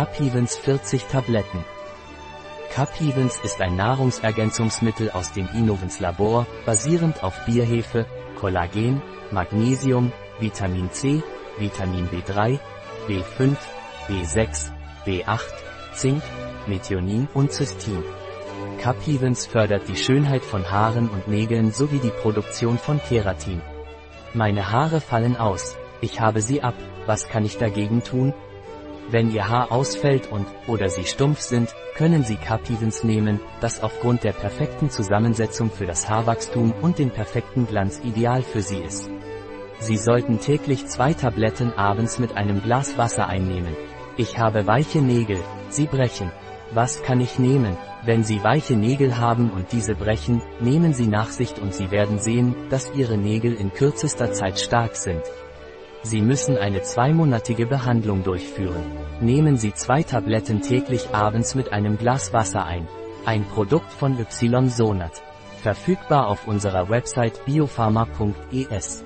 Capivens 40 Tabletten. Capivens ist ein Nahrungsergänzungsmittel aus dem Innovens Labor, basierend auf Bierhefe, Kollagen, Magnesium, Vitamin C, Vitamin B3, B5, B6, B8, Zink, Methionin und Cystin. Capivens fördert die Schönheit von Haaren und Nägeln sowie die Produktion von Keratin. Meine Haare fallen aus. Ich habe sie ab. Was kann ich dagegen tun? Wenn Ihr Haar ausfällt und, oder Sie stumpf sind, können Sie Capivens nehmen, das aufgrund der perfekten Zusammensetzung für das Haarwachstum und den perfekten Glanz ideal für Sie ist. Sie sollten täglich zwei Tabletten abends mit einem Glas Wasser einnehmen. Ich habe weiche Nägel, sie brechen. Was kann ich nehmen? Wenn Sie weiche Nägel haben und diese brechen, nehmen Sie Nachsicht und Sie werden sehen, dass Ihre Nägel in kürzester Zeit stark sind. Sie müssen eine zweimonatige Behandlung durchführen. Nehmen Sie zwei Tabletten täglich abends mit einem Glas Wasser ein. Ein Produkt von Ysonat. Verfügbar auf unserer Website biopharma.es.